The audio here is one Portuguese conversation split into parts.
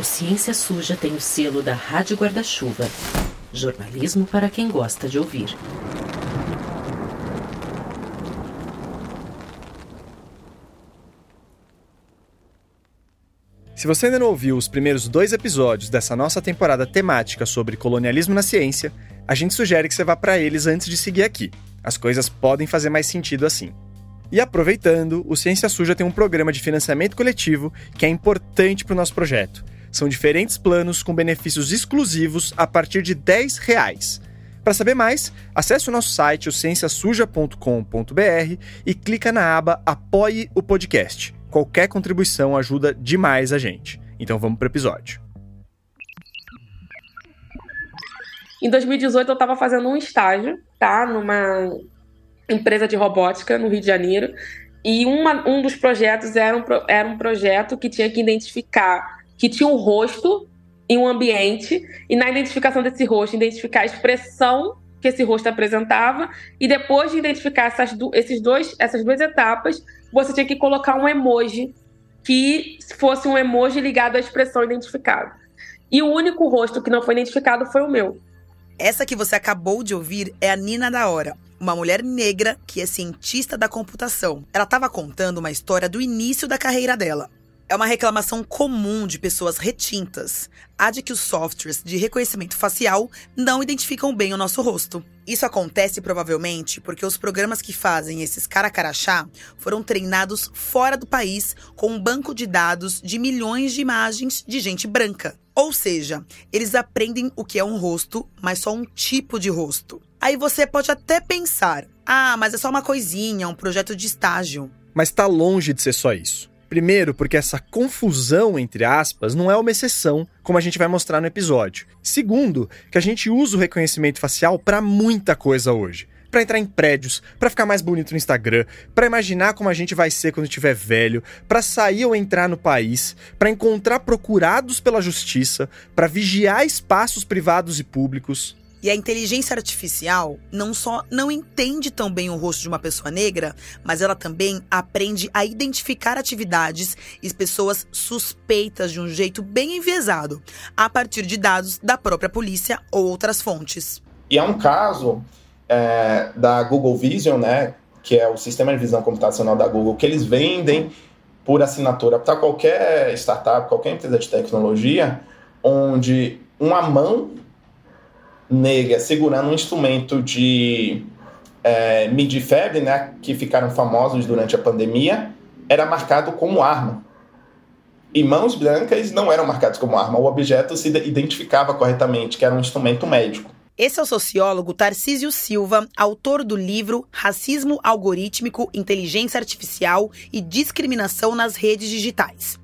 O Ciência Suja tem o selo da Rádio Guarda-Chuva. Jornalismo para quem gosta de ouvir. Se você ainda não ouviu os primeiros dois episódios dessa nossa temporada temática sobre colonialismo na ciência, a gente sugere que você vá para eles antes de seguir aqui. As coisas podem fazer mais sentido assim. E aproveitando, o Ciência Suja tem um programa de financiamento coletivo que é importante para o nosso projeto. São diferentes planos com benefícios exclusivos a partir de 10 reais. Para saber mais, acesse o nosso site, o e clica na aba Apoie o Podcast. Qualquer contribuição ajuda demais a gente. Então vamos para o episódio. Em 2018 eu estava fazendo um estágio, tá? Numa empresa de robótica no Rio de Janeiro. E uma, um dos projetos era um, era um projeto que tinha que identificar que tinha um rosto em um ambiente, e na identificação desse rosto, identificar a expressão que esse rosto apresentava, e depois de identificar essas, esses dois, essas duas etapas, você tinha que colocar um emoji que fosse um emoji ligado à expressão identificada. E o único rosto que não foi identificado foi o meu. Essa que você acabou de ouvir é a Nina da Hora, uma mulher negra que é cientista da computação. Ela estava contando uma história do início da carreira dela. É uma reclamação comum de pessoas retintas, a de que os softwares de reconhecimento facial não identificam bem o nosso rosto. Isso acontece provavelmente porque os programas que fazem esses caracarachá foram treinados fora do país com um banco de dados de milhões de imagens de gente branca. Ou seja, eles aprendem o que é um rosto, mas só um tipo de rosto. Aí você pode até pensar: ah, mas é só uma coisinha, um projeto de estágio. Mas está longe de ser só isso. Primeiro, porque essa confusão, entre aspas, não é uma exceção, como a gente vai mostrar no episódio. Segundo, que a gente usa o reconhecimento facial para muita coisa hoje. Para entrar em prédios, para ficar mais bonito no Instagram, para imaginar como a gente vai ser quando estiver velho, para sair ou entrar no país, para encontrar procurados pela justiça, para vigiar espaços privados e públicos. E a inteligência artificial não só não entende tão bem o rosto de uma pessoa negra, mas ela também aprende a identificar atividades e pessoas suspeitas de um jeito bem enviesado, a partir de dados da própria polícia ou outras fontes. E é um caso é, da Google Vision, né, que é o sistema de visão computacional da Google, que eles vendem por assinatura para qualquer startup, qualquer empresa de tecnologia, onde uma mão negra segurando um instrumento de é, midifab, né, que ficaram famosos durante a pandemia, era marcado como arma. E mãos brancas não eram marcadas como arma. O objeto se identificava corretamente, que era um instrumento médico. Esse é o sociólogo Tarcísio Silva, autor do livro Racismo Algorítmico, Inteligência Artificial e Discriminação nas Redes Digitais.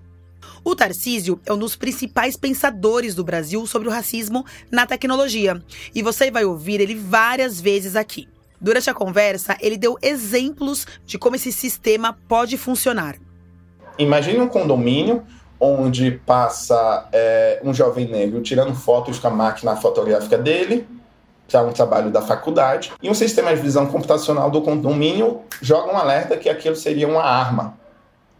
O Tarcísio é um dos principais pensadores do Brasil sobre o racismo na tecnologia, e você vai ouvir ele várias vezes aqui. Durante a conversa, ele deu exemplos de como esse sistema pode funcionar. Imagine um condomínio onde passa é, um jovem negro tirando fotos com a máquina fotográfica dele para um trabalho da faculdade e um sistema de visão computacional do condomínio joga um alerta que aquilo seria uma arma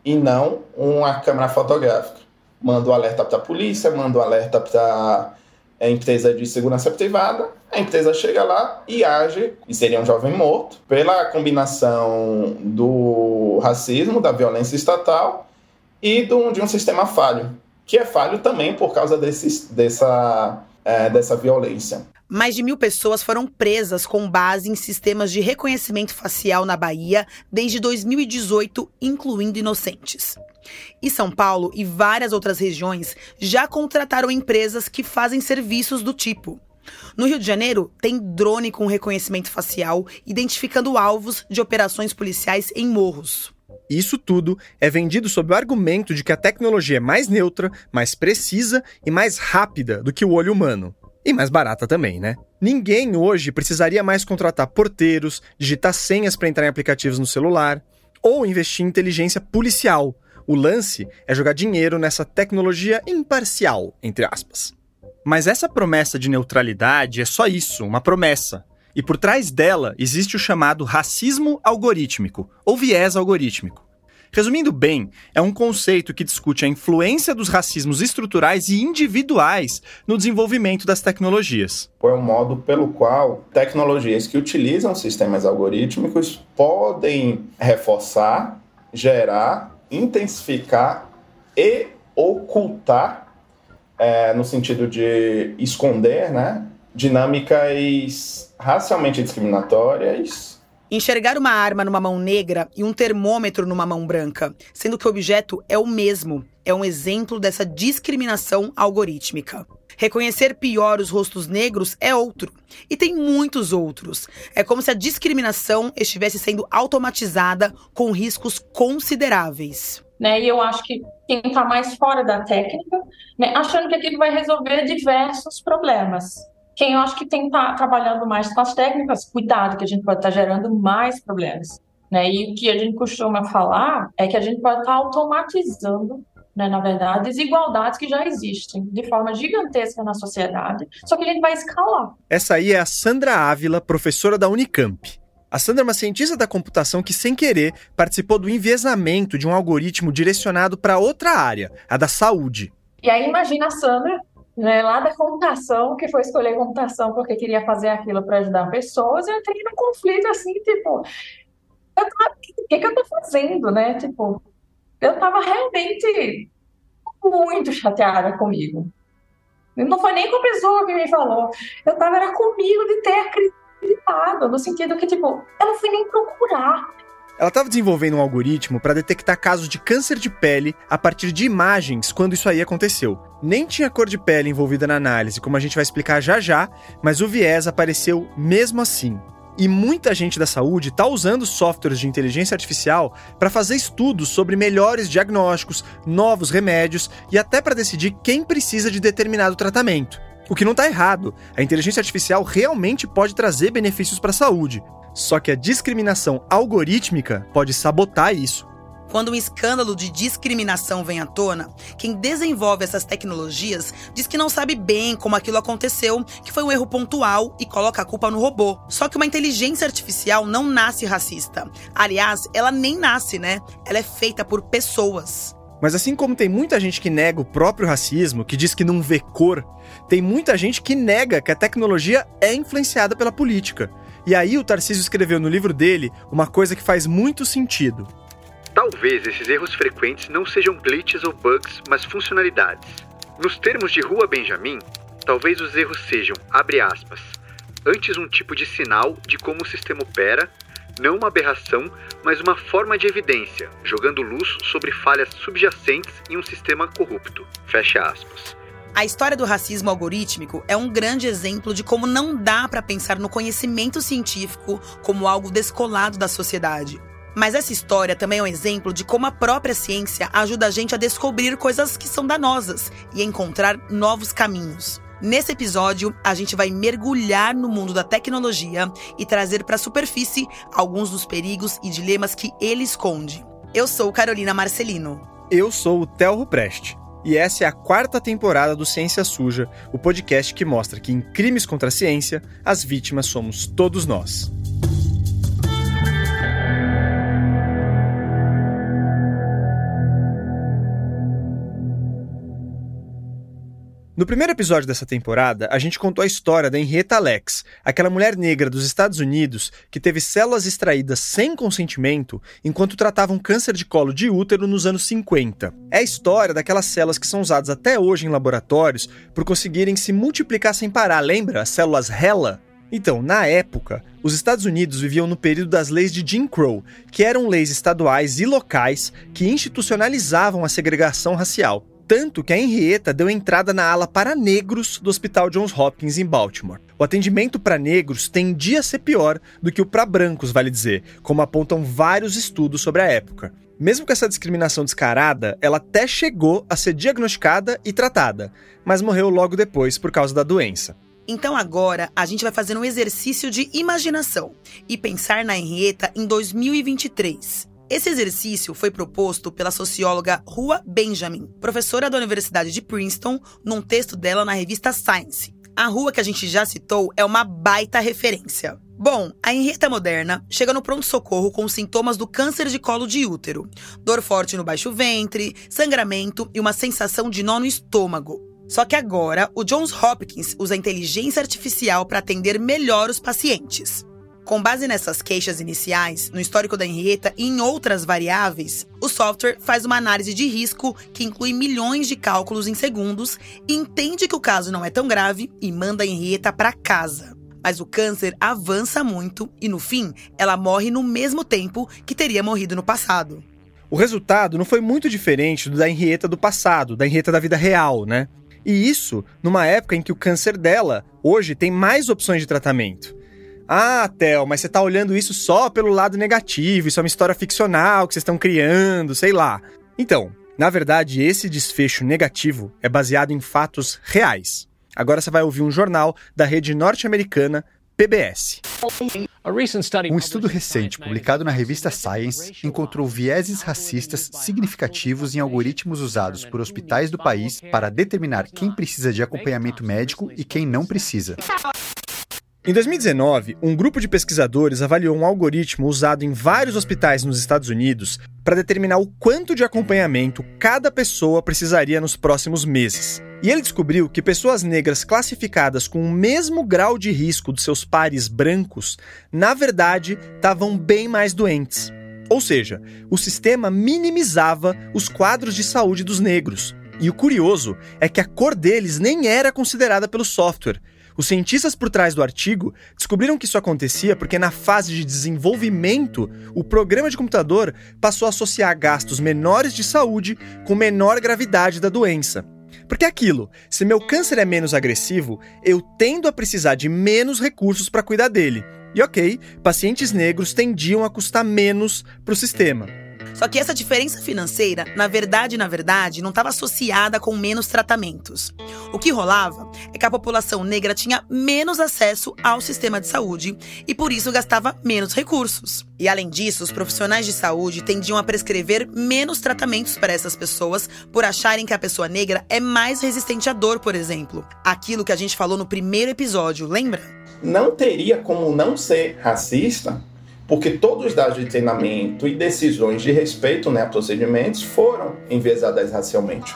e não uma câmera fotográfica. Manda o um alerta para a polícia, manda o um alerta para a empresa de segurança privada, a empresa chega lá e age, e seria um jovem morto, pela combinação do racismo, da violência estatal e do, de um sistema falho, que é falho também por causa dessa, é, dessa violência. Mais de mil pessoas foram presas com base em sistemas de reconhecimento facial na Bahia desde 2018, incluindo inocentes. E São Paulo e várias outras regiões já contrataram empresas que fazem serviços do tipo. No Rio de Janeiro, tem drone com reconhecimento facial identificando alvos de operações policiais em morros. Isso tudo é vendido sob o argumento de que a tecnologia é mais neutra, mais precisa e mais rápida do que o olho humano. E mais barata também, né? Ninguém hoje precisaria mais contratar porteiros, digitar senhas para entrar em aplicativos no celular, ou investir em inteligência policial. O lance é jogar dinheiro nessa tecnologia imparcial, entre aspas. Mas essa promessa de neutralidade é só isso, uma promessa. E por trás dela existe o chamado racismo algorítmico, ou viés algorítmico. Resumindo bem, é um conceito que discute a influência dos racismos estruturais e individuais no desenvolvimento das tecnologias. É um modo pelo qual tecnologias que utilizam sistemas algorítmicos podem reforçar, gerar, intensificar e ocultar, é, no sentido de esconder, né, dinâmicas racialmente discriminatórias. Enxergar uma arma numa mão negra e um termômetro numa mão branca, sendo que o objeto é o mesmo, é um exemplo dessa discriminação algorítmica. Reconhecer pior os rostos negros é outro. E tem muitos outros. É como se a discriminação estivesse sendo automatizada com riscos consideráveis. Né? E eu acho que quem está mais fora da técnica, né, achando que aquilo vai resolver diversos problemas. Quem eu acho que tem que estar tá trabalhando mais com as técnicas, cuidado, que a gente pode estar tá gerando mais problemas. Né? E o que a gente costuma falar é que a gente pode estar tá automatizando né, na verdade, desigualdades que já existem de forma gigantesca na sociedade, só que a gente vai escalar. Essa aí é a Sandra Ávila, professora da Unicamp. A Sandra é uma cientista da computação que, sem querer, participou do enviesamento de um algoritmo direcionado para outra área, a da saúde. E aí imagina a Sandra né, lá da computação, que foi escolher computação porque queria fazer aquilo para ajudar pessoas, eu entrei num conflito assim, tipo, o que, que eu tô fazendo, né? Tipo, eu estava realmente muito chateada comigo. Não foi nem com a pessoa que me falou. Eu estava era comigo de ter acreditado, no sentido que, tipo, eu não fui nem procurar. Ela estava desenvolvendo um algoritmo para detectar casos de câncer de pele a partir de imagens quando isso aí aconteceu. Nem tinha cor de pele envolvida na análise, como a gente vai explicar já já, mas o viés apareceu mesmo assim. E muita gente da saúde está usando softwares de inteligência artificial para fazer estudos sobre melhores diagnósticos, novos remédios e até para decidir quem precisa de determinado tratamento. O que não está errado. A inteligência artificial realmente pode trazer benefícios para a saúde. Só que a discriminação algorítmica pode sabotar isso. Quando um escândalo de discriminação vem à tona, quem desenvolve essas tecnologias diz que não sabe bem como aquilo aconteceu, que foi um erro pontual e coloca a culpa no robô. Só que uma inteligência artificial não nasce racista. Aliás, ela nem nasce, né? Ela é feita por pessoas. Mas assim como tem muita gente que nega o próprio racismo, que diz que não vê cor, tem muita gente que nega que a tecnologia é influenciada pela política. E aí o Tarcísio escreveu no livro dele uma coisa que faz muito sentido. Talvez esses erros frequentes não sejam glitches ou bugs, mas funcionalidades. Nos termos de Rua Benjamin, talvez os erros sejam, abre aspas, antes um tipo de sinal de como o sistema opera, não uma aberração, mas uma forma de evidência, jogando luz sobre falhas subjacentes em um sistema corrupto. Fecha aspas. A história do racismo algorítmico é um grande exemplo de como não dá para pensar no conhecimento científico como algo descolado da sociedade. Mas essa história também é um exemplo de como a própria ciência ajuda a gente a descobrir coisas que são danosas e encontrar novos caminhos. Nesse episódio, a gente vai mergulhar no mundo da tecnologia e trazer para a superfície alguns dos perigos e dilemas que ele esconde. Eu sou Carolina Marcelino. Eu sou o Telro Preste. E essa é a quarta temporada do Ciência Suja, o podcast que mostra que em crimes contra a ciência, as vítimas somos todos nós. No primeiro episódio dessa temporada, a gente contou a história da Henrietta Lex, aquela mulher negra dos Estados Unidos que teve células extraídas sem consentimento enquanto tratava um câncer de colo de útero nos anos 50. É a história daquelas células que são usadas até hoje em laboratórios por conseguirem se multiplicar sem parar, lembra? As células HeLa? Então, na época, os Estados Unidos viviam no período das leis de Jim Crow, que eram leis estaduais e locais que institucionalizavam a segregação racial. Tanto que a Henrietta deu entrada na ala para negros do Hospital Johns Hopkins em Baltimore. O atendimento para negros tendia a ser pior do que o para brancos, vale dizer, como apontam vários estudos sobre a época. Mesmo com essa discriminação descarada, ela até chegou a ser diagnosticada e tratada, mas morreu logo depois por causa da doença. Então agora a gente vai fazer um exercício de imaginação e pensar na Henrietta em 2023. Esse exercício foi proposto pela socióloga Rua Benjamin, professora da Universidade de Princeton, num texto dela na revista Science. A rua que a gente já citou é uma baita referência. Bom, a Henrietta moderna chega no pronto-socorro com sintomas do câncer de colo de útero, dor forte no baixo ventre, sangramento e uma sensação de nó no estômago. Só que agora, o Johns Hopkins usa inteligência artificial para atender melhor os pacientes. Com base nessas queixas iniciais, no histórico da Henrietta e em outras variáveis, o software faz uma análise de risco que inclui milhões de cálculos em segundos, entende que o caso não é tão grave e manda a Henrietta para casa. Mas o câncer avança muito e, no fim, ela morre no mesmo tempo que teria morrido no passado. O resultado não foi muito diferente do da Henrietta do passado, da Henrietta da vida real, né? E isso numa época em que o câncer dela, hoje, tem mais opções de tratamento. Ah, Theo, mas você tá olhando isso só pelo lado negativo, isso é uma história ficcional que vocês estão criando, sei lá. Então, na verdade, esse desfecho negativo é baseado em fatos reais. Agora você vai ouvir um jornal da rede norte-americana PBS. Um estudo recente publicado na revista Science encontrou vieses racistas significativos em algoritmos usados por hospitais do país para determinar quem precisa de acompanhamento médico e quem não precisa. Em 2019, um grupo de pesquisadores avaliou um algoritmo usado em vários hospitais nos Estados Unidos para determinar o quanto de acompanhamento cada pessoa precisaria nos próximos meses. E ele descobriu que pessoas negras classificadas com o mesmo grau de risco dos seus pares brancos, na verdade, estavam bem mais doentes. Ou seja, o sistema minimizava os quadros de saúde dos negros. E o curioso é que a cor deles nem era considerada pelo software. Os cientistas por trás do artigo descobriram que isso acontecia porque, na fase de desenvolvimento, o programa de computador passou a associar gastos menores de saúde com menor gravidade da doença. Porque é aquilo, se meu câncer é menos agressivo, eu tendo a precisar de menos recursos para cuidar dele. E ok, pacientes negros tendiam a custar menos para o sistema. Só que essa diferença financeira, na verdade, na verdade, não estava associada com menos tratamentos. O que rolava é que a população negra tinha menos acesso ao sistema de saúde e por isso gastava menos recursos. E além disso, os profissionais de saúde tendiam a prescrever menos tratamentos para essas pessoas por acharem que a pessoa negra é mais resistente à dor, por exemplo. Aquilo que a gente falou no primeiro episódio, lembra? Não teria como não ser racista porque todos os dados de treinamento e decisões de respeito né, a procedimentos foram enviesadas racialmente.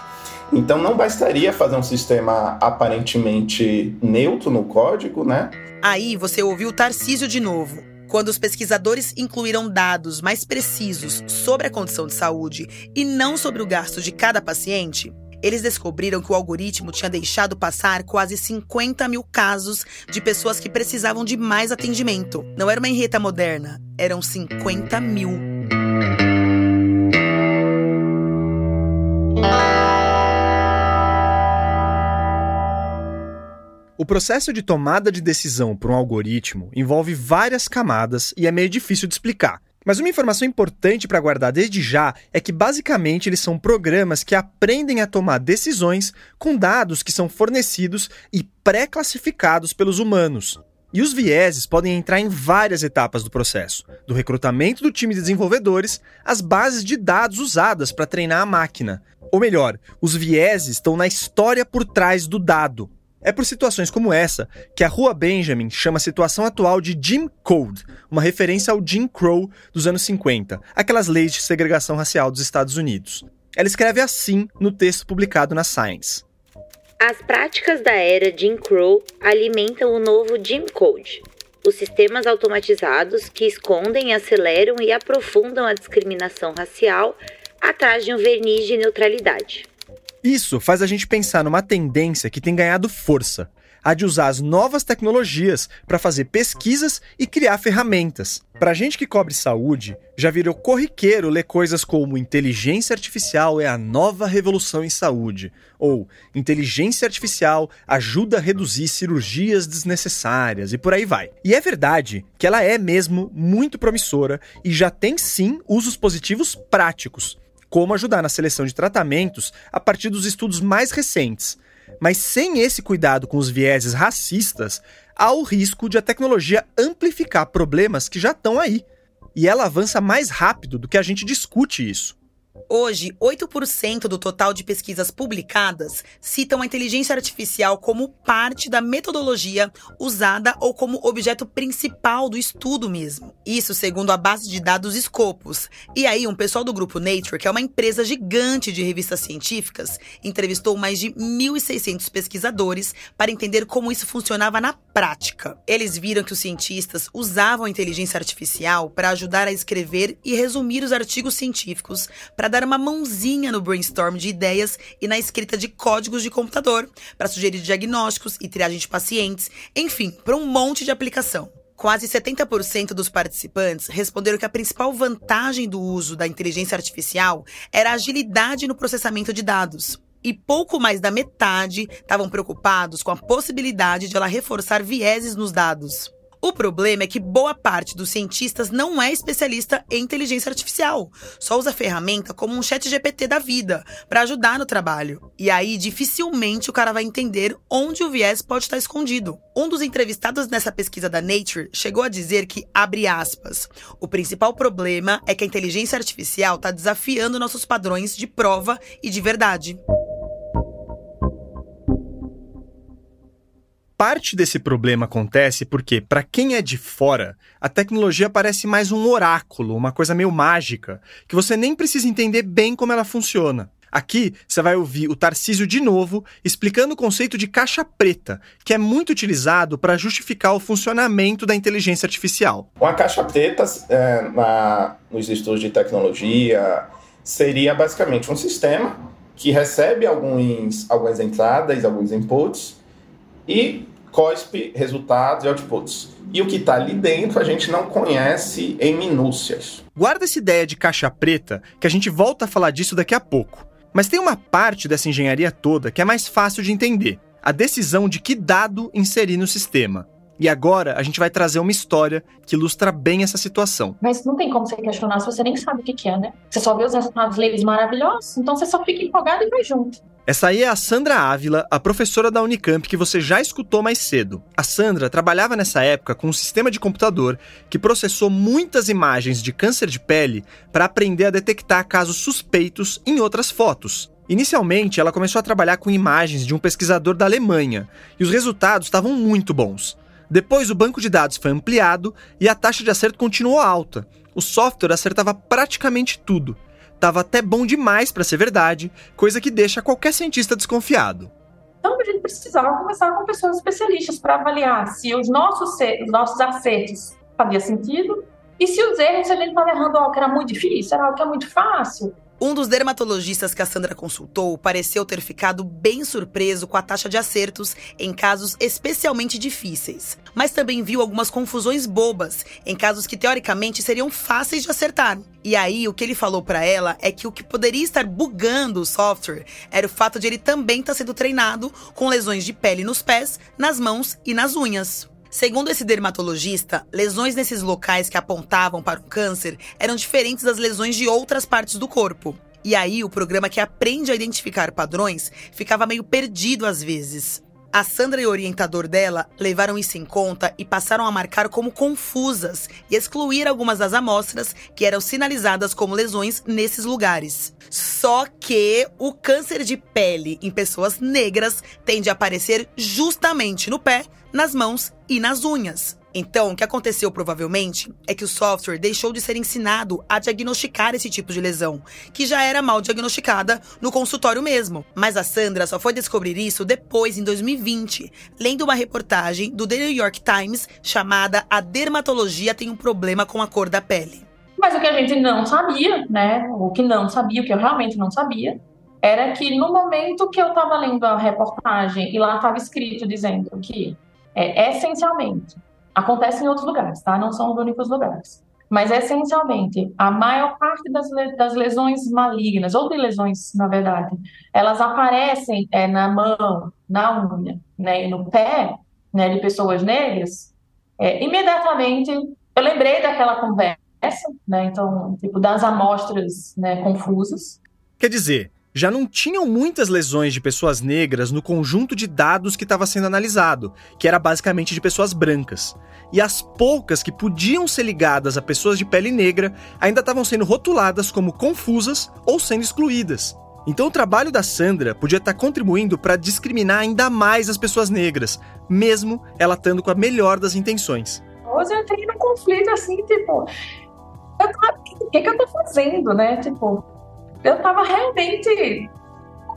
Então não bastaria fazer um sistema aparentemente neutro no código, né? Aí você ouviu Tarcísio de novo. Quando os pesquisadores incluíram dados mais precisos sobre a condição de saúde e não sobre o gasto de cada paciente, eles descobriram que o algoritmo tinha deixado passar quase 50 mil casos de pessoas que precisavam de mais atendimento. Não era uma enreta moderna, eram 50 mil. O processo de tomada de decisão por um algoritmo envolve várias camadas e é meio difícil de explicar. Mas uma informação importante para guardar desde já é que basicamente eles são programas que aprendem a tomar decisões com dados que são fornecidos e pré-classificados pelos humanos. E os vieses podem entrar em várias etapas do processo, do recrutamento do time de desenvolvedores às bases de dados usadas para treinar a máquina. Ou melhor, os vieses estão na história por trás do dado, é por situações como essa que a Rua Benjamin chama a situação atual de Jim Code, uma referência ao Jim Crow dos anos 50, aquelas leis de segregação racial dos Estados Unidos. Ela escreve assim no texto publicado na Science. As práticas da era Jim Crow alimentam o novo Jim Code, os sistemas automatizados que escondem, aceleram e aprofundam a discriminação racial atrás de um verniz de neutralidade. Isso faz a gente pensar numa tendência que tem ganhado força, a de usar as novas tecnologias para fazer pesquisas e criar ferramentas. Para gente que cobre saúde, já virou corriqueiro ler coisas como inteligência artificial é a nova revolução em saúde, ou inteligência artificial ajuda a reduzir cirurgias desnecessárias e por aí vai. E é verdade que ela é mesmo muito promissora e já tem sim usos positivos práticos como ajudar na seleção de tratamentos a partir dos estudos mais recentes. Mas sem esse cuidado com os vieses racistas, há o risco de a tecnologia amplificar problemas que já estão aí. E ela avança mais rápido do que a gente discute isso. Hoje, 8% do total de pesquisas publicadas citam a inteligência artificial como parte da metodologia usada ou como objeto principal do estudo mesmo. Isso segundo a base de dados Scopus. E aí, um pessoal do grupo Nature, que é uma empresa gigante de revistas científicas, entrevistou mais de 1.600 pesquisadores para entender como isso funcionava na prática. Eles viram que os cientistas usavam a inteligência artificial para ajudar a escrever e resumir os artigos científicos para dar dar uma mãozinha no brainstorm de ideias e na escrita de códigos de computador, para sugerir diagnósticos e triagem de pacientes, enfim, para um monte de aplicação. Quase 70% dos participantes responderam que a principal vantagem do uso da inteligência artificial era a agilidade no processamento de dados. E pouco mais da metade estavam preocupados com a possibilidade de ela reforçar vieses nos dados. O problema é que boa parte dos cientistas não é especialista em inteligência artificial, só usa a ferramenta como um chat GPT da vida, para ajudar no trabalho. E aí, dificilmente o cara vai entender onde o viés pode estar escondido. Um dos entrevistados nessa pesquisa da Nature chegou a dizer que, abre aspas, o principal problema é que a inteligência artificial está desafiando nossos padrões de prova e de verdade. Parte desse problema acontece porque, para quem é de fora, a tecnologia parece mais um oráculo, uma coisa meio mágica, que você nem precisa entender bem como ela funciona. Aqui você vai ouvir o Tarcísio de novo explicando o conceito de caixa preta, que é muito utilizado para justificar o funcionamento da inteligência artificial. Uma caixa preta, é, na, nos estudos de tecnologia, seria basicamente um sistema que recebe alguns, algumas entradas, alguns inputs e COSP, resultados e outputs. E o que está ali dentro a gente não conhece em minúcias. Guarda essa ideia de caixa preta, que a gente volta a falar disso daqui a pouco. Mas tem uma parte dessa engenharia toda que é mais fácil de entender: a decisão de que dado inserir no sistema. E agora a gente vai trazer uma história que ilustra bem essa situação. Mas não tem como você questionar se você nem sabe o que, é, né? Você só vê os resultados deles maravilhosos, então você só fica empolgado e vai junto. Essa aí é a Sandra Ávila, a professora da Unicamp que você já escutou mais cedo. A Sandra trabalhava nessa época com um sistema de computador que processou muitas imagens de câncer de pele para aprender a detectar casos suspeitos em outras fotos. Inicialmente, ela começou a trabalhar com imagens de um pesquisador da Alemanha e os resultados estavam muito bons. Depois, o banco de dados foi ampliado e a taxa de acerto continuou alta. O software acertava praticamente tudo. Tava até bom demais para ser verdade, coisa que deixa qualquer cientista desconfiado. Então a gente precisava conversar com pessoas especialistas para avaliar se os nossos, os nossos acertos faziam sentido e se os erros a gente estava errando algo que era muito difícil, era algo que é muito fácil. Um dos dermatologistas que a Sandra consultou pareceu ter ficado bem surpreso com a taxa de acertos em casos especialmente difíceis, mas também viu algumas confusões bobas em casos que teoricamente seriam fáceis de acertar. E aí, o que ele falou para ela é que o que poderia estar bugando o software era o fato de ele também estar tá sendo treinado com lesões de pele nos pés, nas mãos e nas unhas. Segundo esse dermatologista, lesões nesses locais que apontavam para o câncer eram diferentes das lesões de outras partes do corpo. E aí, o programa que aprende a identificar padrões ficava meio perdido às vezes. A Sandra e o orientador dela levaram isso em conta e passaram a marcar como confusas e excluir algumas das amostras que eram sinalizadas como lesões nesses lugares. Só que o câncer de pele em pessoas negras tende a aparecer justamente no pé, nas mãos e nas unhas. Então, o que aconteceu provavelmente é que o software deixou de ser ensinado a diagnosticar esse tipo de lesão, que já era mal diagnosticada no consultório mesmo. Mas a Sandra só foi descobrir isso depois, em 2020, lendo uma reportagem do The New York Times chamada A Dermatologia tem um problema com a cor da pele. Mas o que a gente não sabia, né? O que não sabia, o que eu realmente não sabia, era que no momento que eu estava lendo a reportagem e lá estava escrito dizendo que é, essencialmente Acontece em outros lugares, tá? Não são os únicos lugares. Mas, essencialmente, a maior parte das, das lesões malignas, ou de lesões, na verdade, elas aparecem é, na mão, na unha, né, e no pé né, de pessoas negras. É, imediatamente, eu lembrei daquela conversa, né, então, tipo, das amostras né, confusas. Quer dizer, já não tinham muitas lesões de pessoas negras no conjunto de dados que estava sendo analisado, que era basicamente de pessoas brancas. E as poucas que podiam ser ligadas a pessoas de pele negra ainda estavam sendo rotuladas como confusas ou sendo excluídas. Então o trabalho da Sandra podia estar contribuindo para discriminar ainda mais as pessoas negras, mesmo ela estando com a melhor das intenções. Hoje eu entrei num conflito assim, tipo, o que, que eu tô fazendo, né? Tipo, eu tava realmente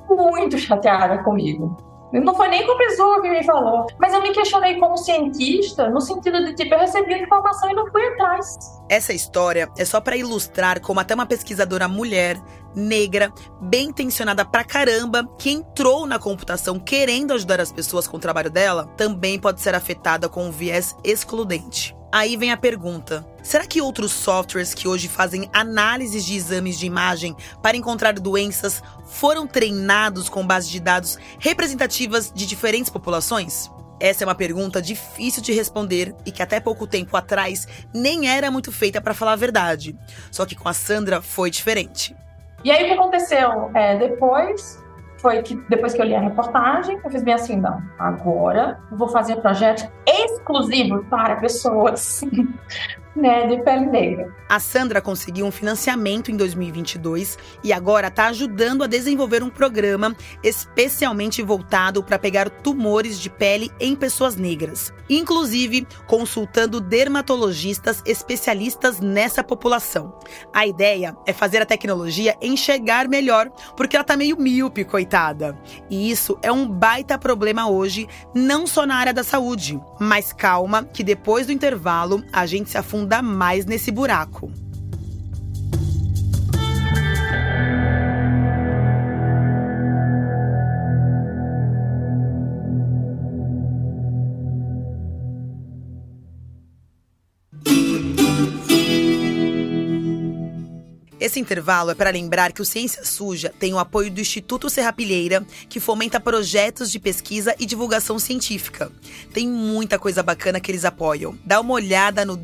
muito chateada comigo. Não foi nem com a pessoa que me falou, mas eu me questionei como cientista, no sentido de tipo, eu recebi a informação e não fui atrás. Essa história é só para ilustrar como até uma pesquisadora mulher, negra, bem intencionada pra caramba, que entrou na computação querendo ajudar as pessoas com o trabalho dela, também pode ser afetada com um viés excludente. Aí vem a pergunta: será que outros softwares que hoje fazem análises de exames de imagem para encontrar doenças foram treinados com base de dados representativas de diferentes populações? Essa é uma pergunta difícil de responder e que até pouco tempo atrás nem era muito feita para falar a verdade. Só que com a Sandra foi diferente. E aí o que aconteceu? É, depois foi que depois que eu li a reportagem, eu fiz bem assim, não, agora vou fazer projeto exclusivo para pessoas né, de pele negra. A Sandra conseguiu um financiamento em 2022 e agora está ajudando a desenvolver um programa especialmente voltado para pegar tumores de pele em pessoas negras, inclusive consultando dermatologistas especialistas nessa população. A ideia é fazer a tecnologia enxergar melhor, porque ela tá meio míope, coitada. E isso é um baita problema hoje, não só na área da saúde. Mas calma, que depois do intervalo a gente se afunda afundar mais nesse buraco. Esse intervalo é para lembrar que o Ciência Suja tem o apoio do Instituto Serrapilheira, que fomenta projetos de pesquisa e divulgação científica. Tem muita coisa bacana que eles apoiam. Dá uma olhada no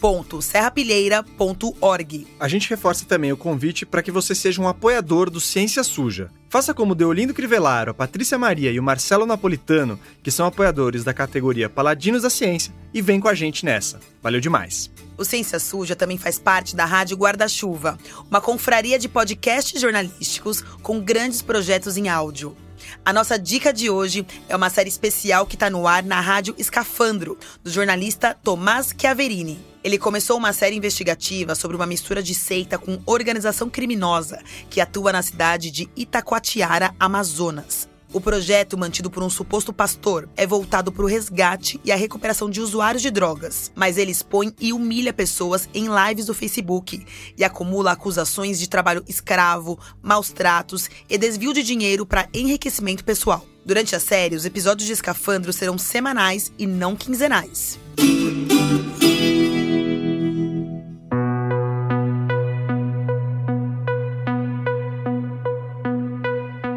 www.serrapilheira.org. A gente reforça também o convite para que você seja um apoiador do Ciência Suja. Faça como Deolindo Crivellaro, a Patrícia Maria e o Marcelo Napolitano, que são apoiadores da categoria Paladinos da Ciência, e vem com a gente nessa. Valeu demais! O Ciência Suja também faz parte da Rádio Guarda-Chuva, uma confraria de podcasts jornalísticos com grandes projetos em áudio. A nossa dica de hoje é uma série especial que está no ar na Rádio Escafandro, do jornalista Tomás Chiaverini. Ele começou uma série investigativa sobre uma mistura de seita com organização criminosa que atua na cidade de Itacoatiara, Amazonas. O projeto, mantido por um suposto pastor, é voltado para o resgate e a recuperação de usuários de drogas, mas ele expõe e humilha pessoas em lives do Facebook e acumula acusações de trabalho escravo, maus tratos e desvio de dinheiro para enriquecimento pessoal. Durante a série, os episódios de Escafandro serão semanais e não quinzenais.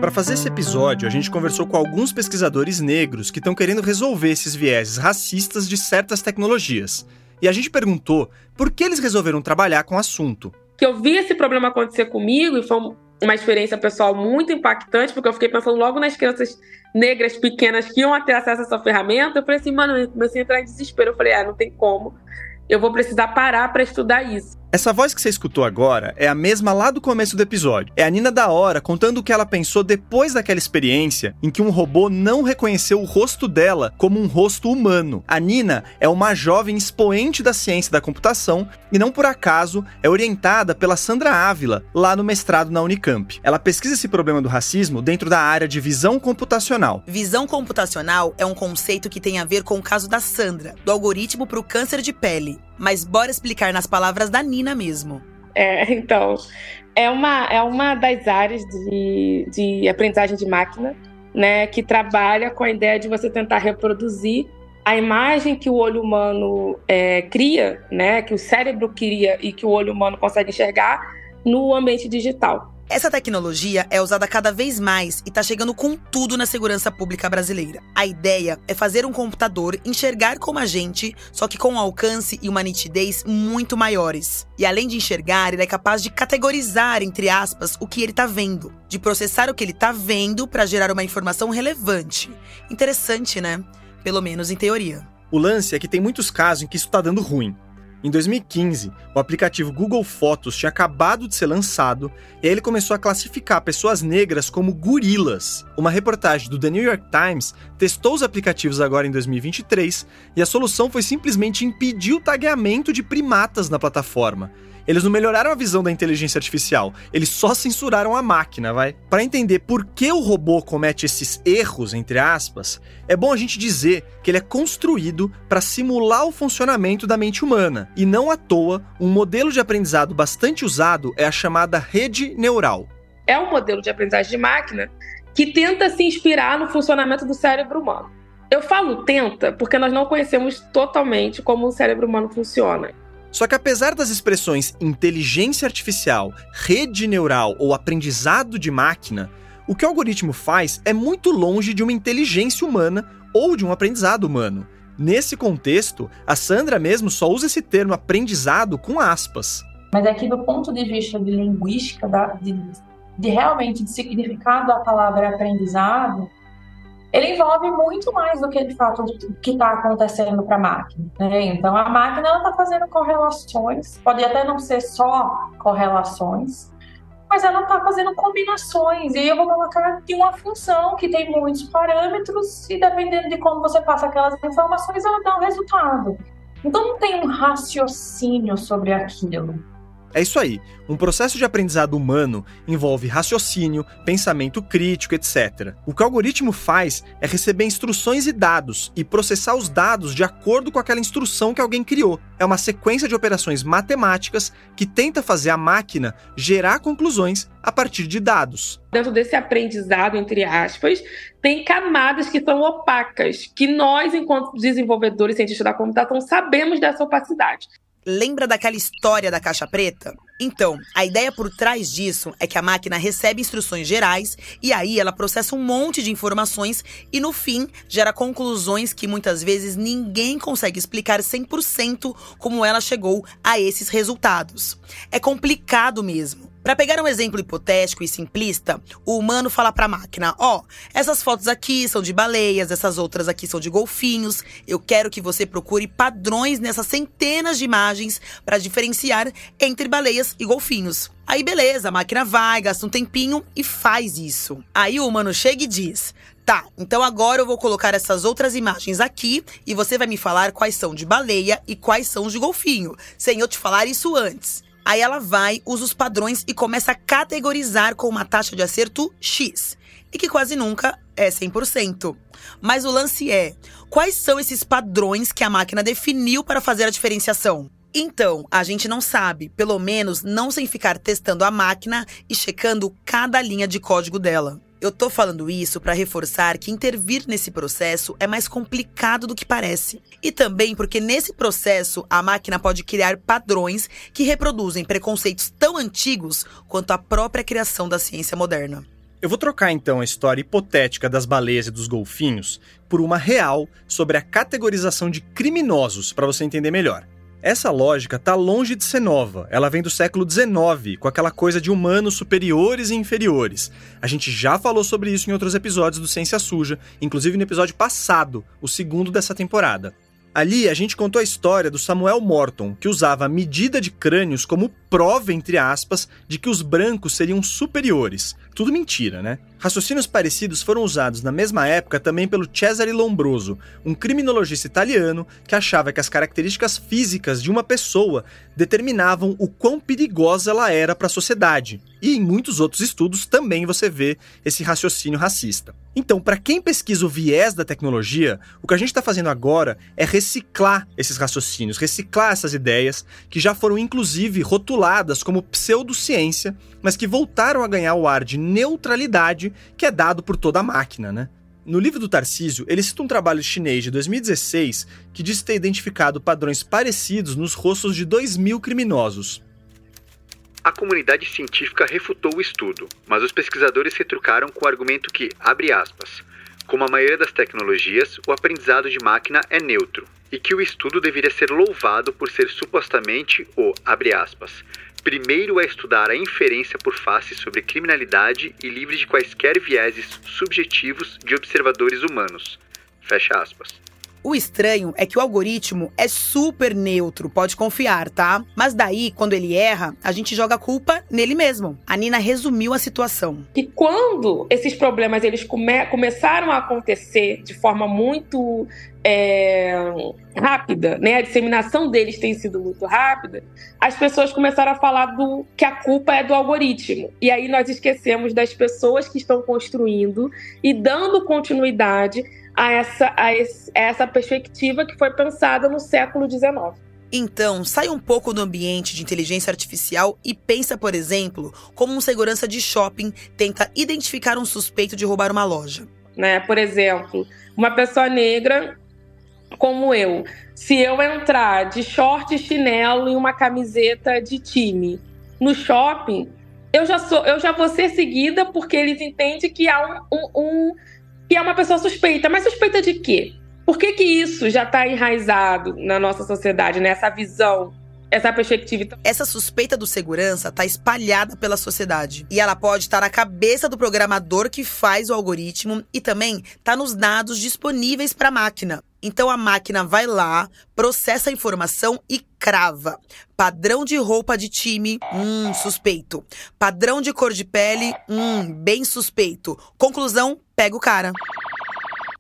Para fazer esse episódio, a gente conversou com alguns pesquisadores negros que estão querendo resolver esses vieses racistas de certas tecnologias. E a gente perguntou por que eles resolveram trabalhar com o assunto. Que eu vi esse problema acontecer comigo e foi uma experiência pessoal muito impactante, porque eu fiquei pensando logo nas crianças negras pequenas que iam ter acesso a essa ferramenta. Eu falei assim, mano, eu comecei a entrar em desespero. Eu falei, ah, não tem como. Eu vou precisar parar para estudar isso. Essa voz que você escutou agora é a mesma lá do começo do episódio. É a Nina da Hora contando o que ela pensou depois daquela experiência em que um robô não reconheceu o rosto dela como um rosto humano. A Nina é uma jovem expoente da ciência da computação e não por acaso é orientada pela Sandra Ávila, lá no mestrado na Unicamp. Ela pesquisa esse problema do racismo dentro da área de visão computacional. Visão computacional é um conceito que tem a ver com o caso da Sandra, do algoritmo para o câncer de pele. Mas bora explicar nas palavras da Nina mesmo. É, então, é uma, é uma das áreas de, de aprendizagem de máquina, né, que trabalha com a ideia de você tentar reproduzir a imagem que o olho humano é, cria, né, que o cérebro cria e que o olho humano consegue enxergar no ambiente digital. Essa tecnologia é usada cada vez mais e está chegando com tudo na segurança pública brasileira. A ideia é fazer um computador enxergar como a gente, só que com um alcance e uma nitidez muito maiores. E além de enxergar, ele é capaz de categorizar, entre aspas, o que ele está vendo, de processar o que ele está vendo para gerar uma informação relevante. Interessante, né? Pelo menos em teoria. O lance é que tem muitos casos em que isso está dando ruim. Em 2015, o aplicativo Google Fotos tinha acabado de ser lançado e aí ele começou a classificar pessoas negras como gorilas. Uma reportagem do The New York Times testou os aplicativos agora em 2023 e a solução foi simplesmente impedir o tagueamento de primatas na plataforma. Eles não melhoraram a visão da inteligência artificial, eles só censuraram a máquina, vai? Para entender por que o robô comete esses erros, entre aspas, é bom a gente dizer que ele é construído para simular o funcionamento da mente humana. E não à toa, um modelo de aprendizado bastante usado é a chamada rede neural. É um modelo de aprendizagem de máquina que tenta se inspirar no funcionamento do cérebro humano. Eu falo tenta porque nós não conhecemos totalmente como o cérebro humano funciona. Só que apesar das expressões inteligência artificial, rede neural ou aprendizado de máquina, o que o algoritmo faz é muito longe de uma inteligência humana ou de um aprendizado humano. Nesse contexto, a Sandra mesmo só usa esse termo aprendizado com aspas. Mas aqui do ponto de vista de linguística, de, de realmente de significado da palavra aprendizado, ele envolve muito mais do que de fato o que está acontecendo para a máquina. Né? Então a máquina está fazendo correlações, pode até não ser só correlações, mas ela está fazendo combinações. E eu vou colocar de uma função que tem muitos parâmetros e dependendo de como você passa aquelas informações, ela dá um resultado. Então não tem um raciocínio sobre aquilo. É isso aí. Um processo de aprendizado humano envolve raciocínio, pensamento crítico, etc. O que o algoritmo faz é receber instruções e dados e processar os dados de acordo com aquela instrução que alguém criou. É uma sequência de operações matemáticas que tenta fazer a máquina gerar conclusões a partir de dados. Dentro desse aprendizado, entre aspas, tem camadas que são opacas, que nós, enquanto desenvolvedores e cientistas da computação, sabemos dessa opacidade. Lembra daquela história da caixa preta? Então, a ideia por trás disso é que a máquina recebe instruções gerais e aí ela processa um monte de informações e no fim gera conclusões que muitas vezes ninguém consegue explicar 100% como ela chegou a esses resultados. É complicado mesmo. Para pegar um exemplo hipotético e simplista, o humano fala para a máquina: ó, oh, essas fotos aqui são de baleias, essas outras aqui são de golfinhos. Eu quero que você procure padrões nessas centenas de imagens para diferenciar entre baleias e golfinhos. Aí beleza, a máquina vai, gasta um tempinho e faz isso. Aí o humano chega e diz: Tá, então agora eu vou colocar essas outras imagens aqui e você vai me falar quais são de baleia e quais são de golfinho, sem eu te falar isso antes. Aí ela vai, usa os padrões e começa a categorizar com uma taxa de acerto X, e que quase nunca é 100%. Mas o lance é: quais são esses padrões que a máquina definiu para fazer a diferenciação? Então, a gente não sabe, pelo menos não sem ficar testando a máquina e checando cada linha de código dela. Eu tô falando isso para reforçar que intervir nesse processo é mais complicado do que parece. E também porque nesse processo a máquina pode criar padrões que reproduzem preconceitos tão antigos quanto a própria criação da ciência moderna. Eu vou trocar então a história hipotética das baleias e dos golfinhos por uma real sobre a categorização de criminosos para você entender melhor. Essa lógica está longe de ser nova. Ela vem do século XIX, com aquela coisa de humanos superiores e inferiores. A gente já falou sobre isso em outros episódios do Ciência Suja, inclusive no episódio passado, o segundo dessa temporada. Ali a gente contou a história do Samuel Morton, que usava a medida de crânios como prova, entre aspas, de que os brancos seriam superiores. Tudo mentira, né? Raciocínios parecidos foram usados na mesma época também pelo Cesare Lombroso, um criminologista italiano que achava que as características físicas de uma pessoa determinavam o quão perigosa ela era para a sociedade. E em muitos outros estudos também você vê esse raciocínio racista. Então, para quem pesquisa o viés da tecnologia, o que a gente está fazendo agora é reciclar esses raciocínios, reciclar essas ideias que já foram inclusive rotuladas como pseudociência, mas que voltaram a ganhar o ar de neutralidade que é dado por toda a máquina, né? No livro do Tarcísio, ele cita um trabalho chinês de 2016 que diz ter identificado padrões parecidos nos rostos de 2 mil criminosos. A comunidade científica refutou o estudo, mas os pesquisadores retrucaram com o argumento que, abre aspas, como a maioria das tecnologias, o aprendizado de máquina é neutro, e que o estudo deveria ser louvado por ser supostamente o, abre aspas, primeiro a estudar a inferência por face sobre criminalidade e livre de quaisquer vieses subjetivos de observadores humanos. Fecha aspas. O estranho é que o algoritmo é super neutro, pode confiar, tá? Mas daí, quando ele erra, a gente joga a culpa nele mesmo. A Nina resumiu a situação. E quando esses problemas eles come começaram a acontecer de forma muito é, rápida, né? A disseminação deles tem sido muito rápida. As pessoas começaram a falar do que a culpa é do algoritmo. E aí nós esquecemos das pessoas que estão construindo e dando continuidade a essa, a, esse, a essa perspectiva que foi pensada no século XIX. Então, sai um pouco do ambiente de inteligência artificial e pensa, por exemplo, como um segurança de shopping tenta identificar um suspeito de roubar uma loja. Né? Por exemplo, uma pessoa negra como eu, se eu entrar de short, chinelo e uma camiseta de time no shopping, eu já sou, eu já vou ser seguida porque eles entendem que há um, um, um que é uma pessoa suspeita. Mas suspeita de quê? Por que, que isso já está enraizado na nossa sociedade, né? visão essa perspectiva. Essa suspeita do segurança está espalhada pela sociedade. E ela pode estar tá na cabeça do programador que faz o algoritmo e também está nos dados disponíveis para a máquina. Então a máquina vai lá, processa a informação e crava. Padrão de roupa de time, hum, suspeito. Padrão de cor de pele, hum, bem suspeito. Conclusão, pega o cara.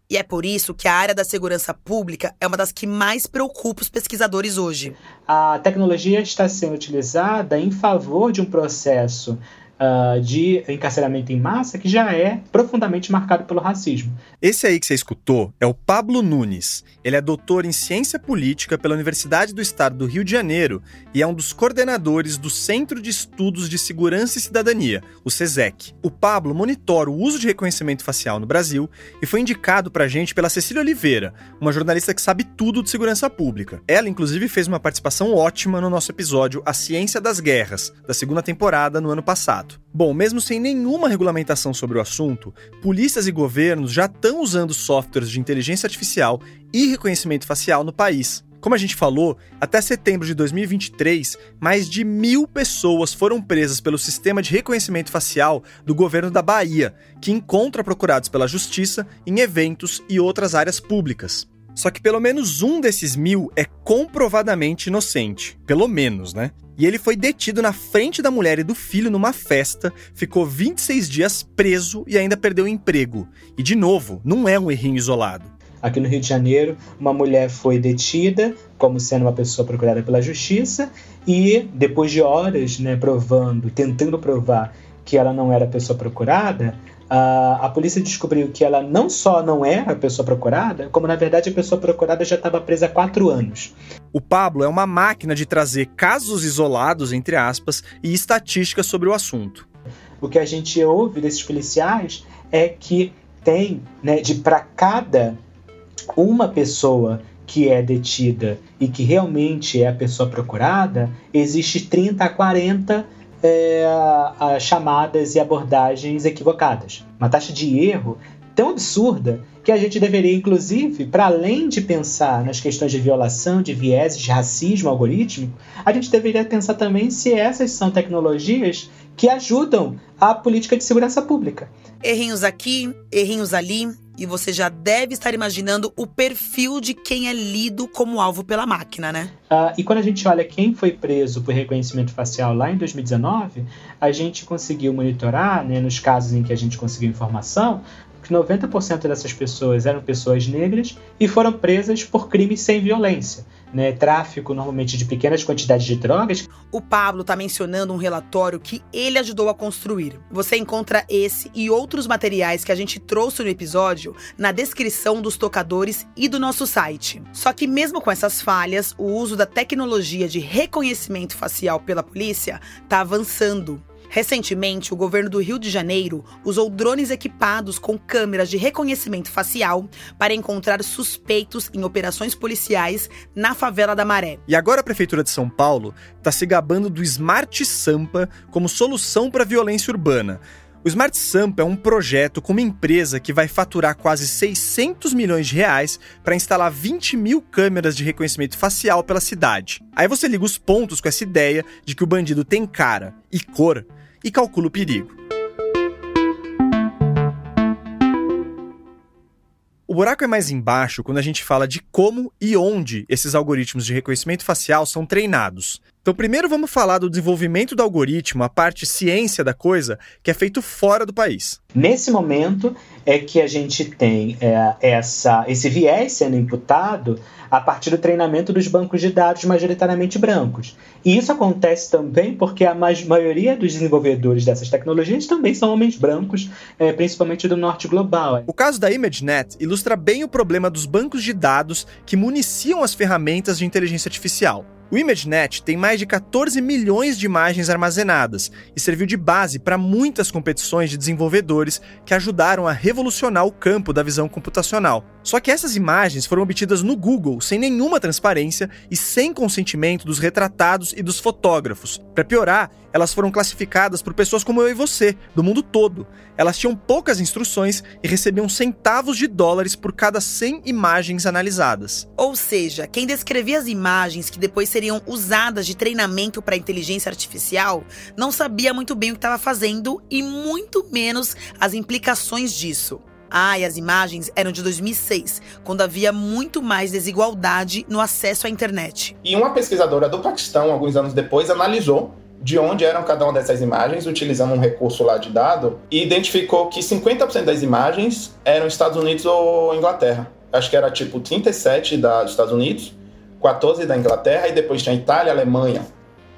E é por isso que a área da segurança pública é uma das que mais preocupa os pesquisadores hoje. A tecnologia está sendo utilizada em favor de um processo uh, de encarceramento em massa que já é profundamente marcado pelo racismo. Esse aí que você escutou é o Pablo Nunes. Ele é doutor em ciência política pela Universidade do Estado do Rio de Janeiro e é um dos coordenadores do Centro de Estudos de Segurança e Cidadania, o CESEC. O Pablo monitora o uso de reconhecimento facial no Brasil e foi indicado pra gente pela Cecília Oliveira, uma jornalista que sabe tudo de segurança pública. Ela, inclusive, fez uma participação ótima no nosso episódio A Ciência das Guerras, da segunda temporada no ano passado. Bom, mesmo sem nenhuma regulamentação sobre o assunto, polícias e governos já estão usando softwares de inteligência artificial e reconhecimento facial no país. Como a gente falou, até setembro de 2023, mais de mil pessoas foram presas pelo sistema de reconhecimento facial do governo da Bahia, que encontra procurados pela justiça em eventos e outras áreas públicas. Só que pelo menos um desses mil é comprovadamente inocente. Pelo menos, né? E ele foi detido na frente da mulher e do filho numa festa, ficou 26 dias preso e ainda perdeu o emprego. E de novo, não é um errinho isolado. Aqui no Rio de Janeiro, uma mulher foi detida como sendo uma pessoa procurada pela justiça e depois de horas, né, provando, tentando provar que ela não era a pessoa procurada, a, a polícia descobriu que ela não só não era a pessoa procurada, como na verdade a pessoa procurada já estava presa há quatro anos. O Pablo é uma máquina de trazer casos isolados, entre aspas, e estatísticas sobre o assunto. O que a gente ouve desses policiais é que tem, né, de para cada uma pessoa que é detida e que realmente é a pessoa procurada, existe 30 a 40 é, a, chamadas e abordagens equivocadas. Uma taxa de erro tão absurda que a gente deveria, inclusive, para além de pensar nas questões de violação, de vieses, de racismo algorítmico, a gente deveria pensar também se essas são tecnologias que ajudam a política de segurança pública. Errinhos aqui, errinhos ali, e você já deve estar imaginando o perfil de quem é lido como alvo pela máquina, né? Uh, e quando a gente olha quem foi preso por reconhecimento facial lá em 2019, a gente conseguiu monitorar, né, nos casos em que a gente conseguiu informação, que 90% dessas pessoas eram pessoas negras e foram presas por crimes sem violência. Né, tráfico normalmente de pequenas quantidades de drogas. O Pablo está mencionando um relatório que ele ajudou a construir. Você encontra esse e outros materiais que a gente trouxe no episódio na descrição dos tocadores e do nosso site. Só que mesmo com essas falhas, o uso da tecnologia de reconhecimento facial pela polícia está avançando Recentemente, o governo do Rio de Janeiro usou drones equipados com câmeras de reconhecimento facial para encontrar suspeitos em operações policiais na favela da Maré. E agora a Prefeitura de São Paulo está se gabando do Smart Sampa como solução para a violência urbana. O Smart Sampa é um projeto com uma empresa que vai faturar quase 600 milhões de reais para instalar 20 mil câmeras de reconhecimento facial pela cidade. Aí você liga os pontos com essa ideia de que o bandido tem cara e cor e calcula o perigo. O buraco é mais embaixo quando a gente fala de como e onde esses algoritmos de reconhecimento facial são treinados. Então, primeiro vamos falar do desenvolvimento do algoritmo, a parte ciência da coisa, que é feito fora do país. Nesse momento é que a gente tem é, essa, esse viés sendo imputado a partir do treinamento dos bancos de dados majoritariamente brancos. E isso acontece também porque a maioria dos desenvolvedores dessas tecnologias também são homens brancos, é, principalmente do norte global. O caso da ImageNet ilustra bem o problema dos bancos de dados que municiam as ferramentas de inteligência artificial. O ImageNet tem mais de 14 milhões de imagens armazenadas e serviu de base para muitas competições de desenvolvedores que ajudaram a revolucionar o campo da visão computacional. Só que essas imagens foram obtidas no Google sem nenhuma transparência e sem consentimento dos retratados e dos fotógrafos. Para piorar, elas foram classificadas por pessoas como eu e você, do mundo todo. Elas tinham poucas instruções e recebiam centavos de dólares por cada 100 imagens analisadas. Ou seja, quem descrevia as imagens que depois seriam usadas de treinamento para inteligência artificial não sabia muito bem o que estava fazendo e muito menos as implicações disso. Ah, e as imagens eram de 2006, quando havia muito mais desigualdade no acesso à internet. E uma pesquisadora do Paquistão, alguns anos depois, analisou de onde eram cada uma dessas imagens, utilizando um recurso lá de dado, e identificou que 50% das imagens eram Estados Unidos ou Inglaterra. Acho que era tipo 37 da, dos Estados Unidos, 14 da Inglaterra, e depois tinha Itália, Alemanha.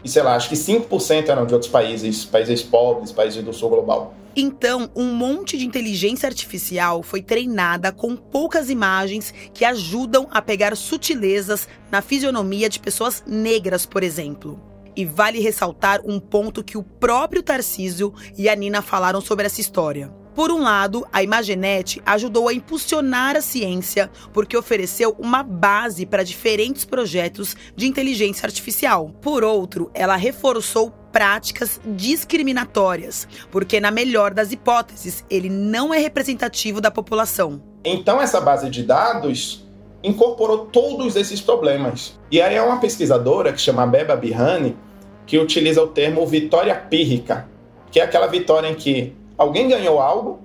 E sei lá, acho que 5% eram de outros países, países pobres, países do sul global. Então, um monte de inteligência artificial foi treinada com poucas imagens que ajudam a pegar sutilezas na fisionomia de pessoas negras, por exemplo. E vale ressaltar um ponto que o próprio Tarcísio e a Nina falaram sobre essa história. Por um lado, a Imagenet ajudou a impulsionar a ciência porque ofereceu uma base para diferentes projetos de inteligência artificial. Por outro, ela reforçou práticas discriminatórias, porque, na melhor das hipóteses, ele não é representativo da população. Então, essa base de dados incorporou todos esses problemas. E aí é uma pesquisadora que chama Beba Bihani que utiliza o termo vitória pírrica, que é aquela vitória em que alguém ganhou algo,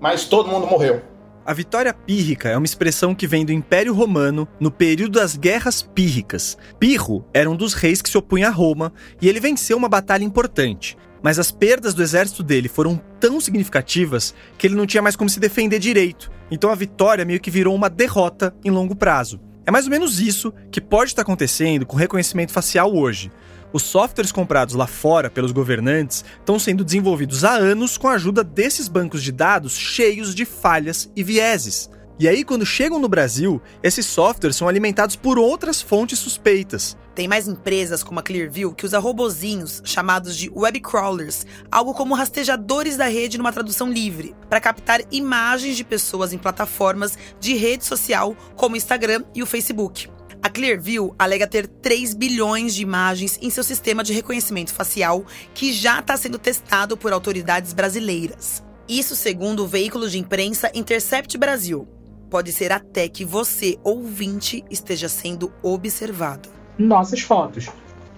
mas todo mundo morreu. A vitória pírrica é uma expressão que vem do Império Romano no período das Guerras Pírricas. Pirro era um dos reis que se opunha a Roma e ele venceu uma batalha importante. Mas as perdas do exército dele foram tão significativas que ele não tinha mais como se defender direito. Então a vitória meio que virou uma derrota em longo prazo. É mais ou menos isso que pode estar acontecendo com o reconhecimento facial hoje. Os softwares comprados lá fora pelos governantes estão sendo desenvolvidos há anos com a ajuda desses bancos de dados cheios de falhas e vieses. E aí, quando chegam no Brasil, esses softwares são alimentados por outras fontes suspeitas. Tem mais empresas como a Clearview que usa robozinhos chamados de web crawlers, algo como rastejadores da rede numa tradução livre, para captar imagens de pessoas em plataformas de rede social como o Instagram e o Facebook. A Clearview alega ter 3 bilhões de imagens em seu sistema de reconhecimento facial, que já está sendo testado por autoridades brasileiras. Isso segundo o veículo de imprensa Intercept Brasil. Pode ser até que você, ouvinte, esteja sendo observado. Nossas fotos.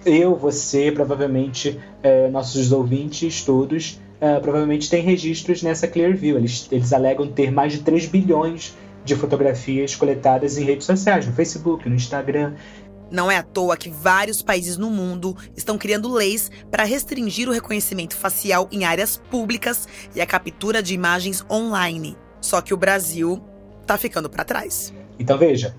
Eu, você, provavelmente, é, nossos ouvintes, todos, é, provavelmente têm registros nessa Clearview. Eles, eles alegam ter mais de 3 bilhões de fotografias coletadas em redes sociais, no Facebook, no Instagram. Não é à toa que vários países no mundo estão criando leis para restringir o reconhecimento facial em áreas públicas e a captura de imagens online. Só que o Brasil está ficando para trás. Então veja,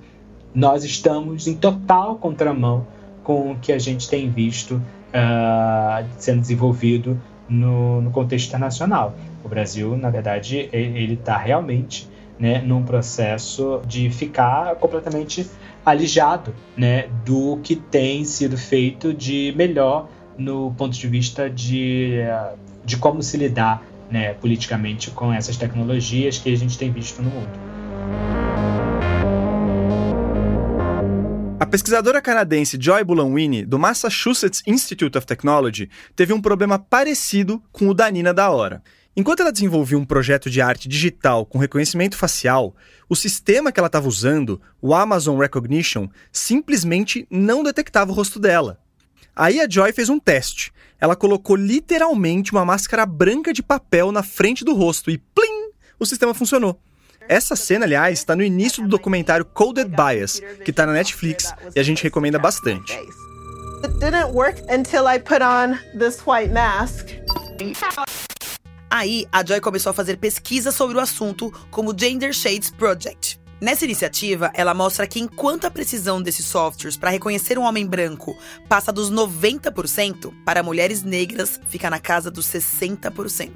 nós estamos em total contramão com o que a gente tem visto uh, sendo desenvolvido no, no, contexto internacional. O Brasil, na verdade, ele está realmente né, num processo de ficar completamente alijado né, do que tem sido feito de melhor no ponto de vista de uh, de como se lidar né, politicamente com essas tecnologias que a gente tem visto no mundo. A pesquisadora canadense Joy Bulanwini, do Massachusetts Institute of Technology, teve um problema parecido com o da Nina da Hora. Enquanto ela desenvolvia um projeto de arte digital com reconhecimento facial, o sistema que ela estava usando, o Amazon Recognition, simplesmente não detectava o rosto dela. Aí a Joy fez um teste. Ela colocou literalmente uma máscara branca de papel na frente do rosto e plim! O sistema funcionou. Essa cena, aliás, está no início do documentário Coded Bias, que está na Netflix e a gente recomenda bastante. It didn't work until I put on this white mask. Aí, a Joy começou a fazer pesquisas sobre o assunto, como o Gender Shades Project. Nessa iniciativa, ela mostra que enquanto a precisão desses softwares para reconhecer um homem branco passa dos 90%, para mulheres negras fica na casa dos 60%.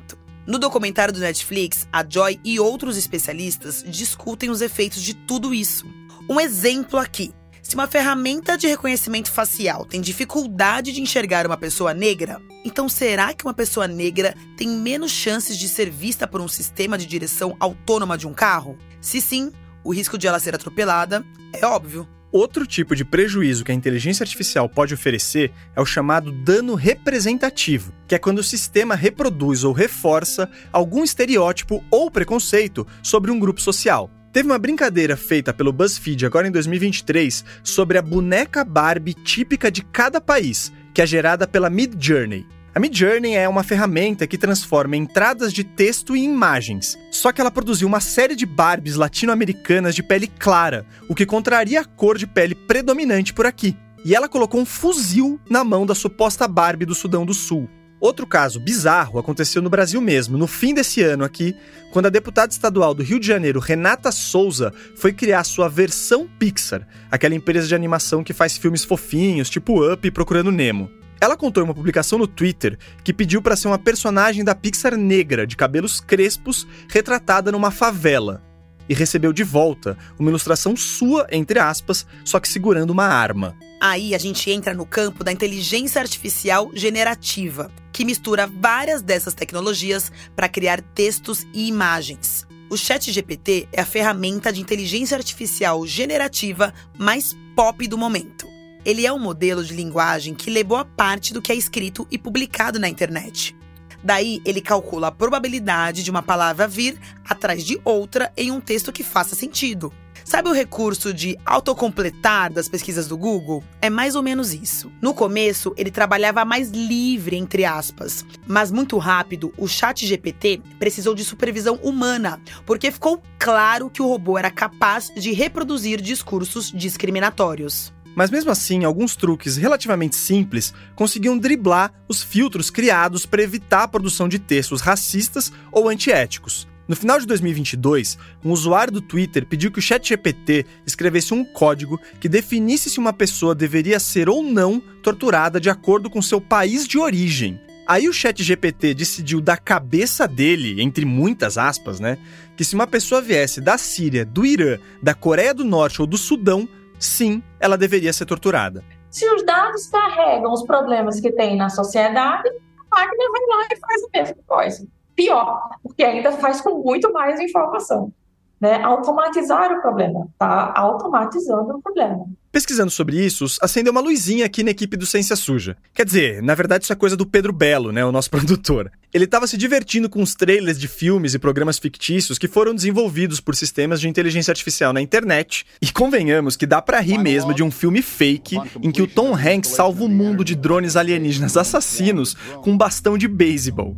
No documentário do Netflix, a Joy e outros especialistas discutem os efeitos de tudo isso. Um exemplo aqui. Se uma ferramenta de reconhecimento facial tem dificuldade de enxergar uma pessoa negra, então será que uma pessoa negra tem menos chances de ser vista por um sistema de direção autônoma de um carro? Se sim, o risco de ela ser atropelada é óbvio. Outro tipo de prejuízo que a inteligência artificial pode oferecer é o chamado dano representativo, que é quando o sistema reproduz ou reforça algum estereótipo ou preconceito sobre um grupo social. Teve uma brincadeira feita pelo BuzzFeed agora em 2023 sobre a boneca Barbie típica de cada país, que é gerada pela Midjourney. A Midjourney é uma ferramenta que transforma entradas de texto em imagens. Só que ela produziu uma série de Barbies latino-americanas de pele clara, o que contraria a cor de pele predominante por aqui. E ela colocou um fuzil na mão da suposta Barbie do Sudão do Sul. Outro caso bizarro aconteceu no Brasil mesmo, no fim desse ano aqui, quando a deputada estadual do Rio de Janeiro, Renata Souza, foi criar sua versão Pixar, aquela empresa de animação que faz filmes fofinhos, tipo Up e Procurando Nemo. Ela contou em uma publicação no Twitter que pediu para ser uma personagem da Pixar negra, de cabelos crespos, retratada numa favela. E recebeu de volta uma ilustração sua, entre aspas, só que segurando uma arma. Aí a gente entra no campo da inteligência artificial generativa, que mistura várias dessas tecnologias para criar textos e imagens. O ChatGPT é a ferramenta de inteligência artificial generativa mais pop do momento. Ele é um modelo de linguagem que lê boa parte do que é escrito e publicado na internet. Daí, ele calcula a probabilidade de uma palavra vir atrás de outra em um texto que faça sentido. Sabe o recurso de autocompletar das pesquisas do Google? É mais ou menos isso. No começo, ele trabalhava mais livre, entre aspas, mas muito rápido, o Chat GPT precisou de supervisão humana, porque ficou claro que o robô era capaz de reproduzir discursos discriminatórios. Mas mesmo assim, alguns truques relativamente simples conseguiam driblar os filtros criados para evitar a produção de textos racistas ou antiéticos. No final de 2022, um usuário do Twitter pediu que o ChatGPT escrevesse um código que definisse se uma pessoa deveria ser ou não torturada de acordo com seu país de origem. Aí o ChatGPT decidiu da cabeça dele, entre muitas aspas, né, que se uma pessoa viesse da Síria, do Irã, da Coreia do Norte ou do Sudão, sim, ela deveria ser torturada. Se os dados carregam os problemas que tem na sociedade, a máquina vai lá e faz a mesma coisa pior, porque ainda faz com muito mais informação. Né? Automatizar o problema, tá automatizando o problema. Pesquisando sobre isso, acendeu uma luzinha aqui na equipe do Ciência Suja. Quer dizer, na verdade isso é coisa do Pedro Belo, né, o nosso produtor. Ele estava se divertindo com os trailers de filmes e programas fictícios que foram desenvolvidos por sistemas de inteligência artificial na internet. E convenhamos que dá para rir mesmo de um filme fake em que o Tom Hanks salva o mundo de drones alienígenas assassinos com um bastão de beisebol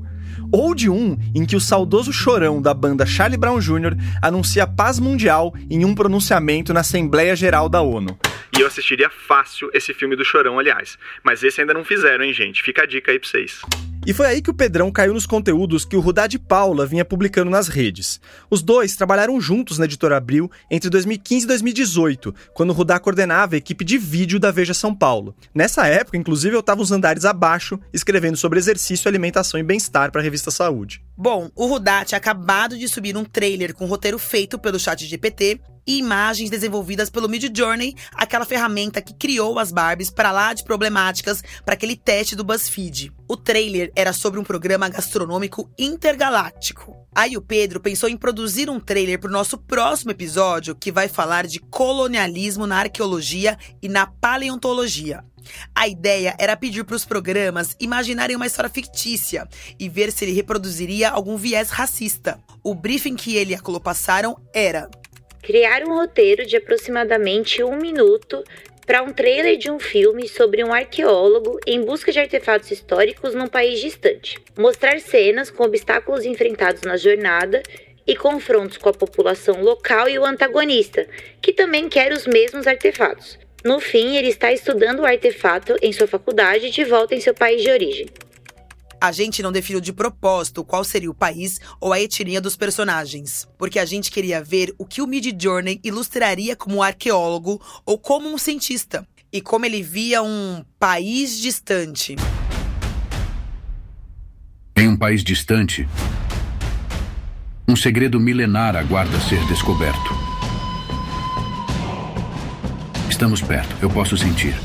ou de um em que o saudoso chorão da banda Charlie Brown Jr. anuncia paz mundial em um pronunciamento na Assembleia Geral da ONU. E eu assistiria fácil esse filme do Chorão, aliás. Mas esse ainda não fizeram, hein, gente? Fica a dica aí pra vocês. E foi aí que o Pedrão caiu nos conteúdos que o Rudá de Paula vinha publicando nas redes. Os dois trabalharam juntos na Editora Abril entre 2015 e 2018, quando o Rudá coordenava a equipe de vídeo da Veja São Paulo. Nessa época, inclusive, eu estava uns andares abaixo, escrevendo sobre exercício, alimentação e bem-estar para a revista Saúde. Bom, o Rudá tinha acabado de subir um trailer com roteiro feito pelo chat GPT e imagens desenvolvidas pelo Midjourney, aquela ferramenta que criou as Barbies para lá de problemáticas para aquele teste do BuzzFeed. O trailer era sobre um programa gastronômico intergaláctico. Aí o Pedro pensou em produzir um trailer para o nosso próximo episódio que vai falar de colonialismo na arqueologia e na paleontologia. A ideia era pedir para os programas imaginarem uma história fictícia e ver se ele reproduziria algum viés racista. O briefing que ele e a Colo passaram era criar um roteiro de aproximadamente um minuto para um trailer de um filme sobre um arqueólogo em busca de artefatos históricos num país distante. Mostrar cenas com obstáculos enfrentados na jornada e confrontos com a população local e o antagonista, que também quer os mesmos artefatos. No fim, ele está estudando o artefato em sua faculdade de volta em seu país de origem. A gente não definiu de propósito qual seria o país ou a etnia dos personagens, porque a gente queria ver o que o Mid Journey ilustraria como um arqueólogo ou como um cientista, e como ele via um país distante. Em um país distante, um segredo milenar aguarda ser descoberto. Estamos perto, eu posso sentir.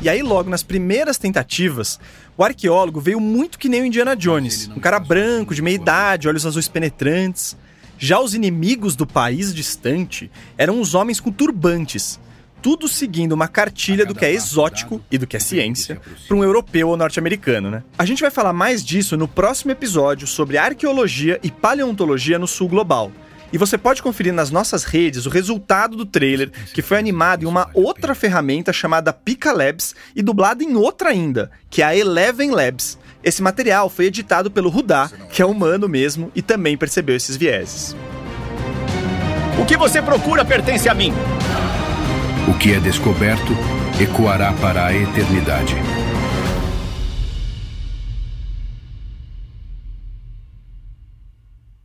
E aí, logo nas primeiras tentativas, o arqueólogo veio muito que nem o Indiana Jones. Um cara branco, de meia idade, olhos azuis penetrantes. Já os inimigos do país distante eram os homens com turbantes, tudo seguindo uma cartilha do que é exótico e do que é ciência para um europeu ou norte-americano, né? A gente vai falar mais disso no próximo episódio sobre arqueologia e paleontologia no sul global. E você pode conferir nas nossas redes o resultado do trailer, que foi animado em uma outra ferramenta chamada Pika Labs e dublado em outra ainda, que é a Eleven Labs. Esse material foi editado pelo Rudá, que é humano mesmo e também percebeu esses vieses. O que você procura pertence a mim. O que é descoberto ecoará para a eternidade.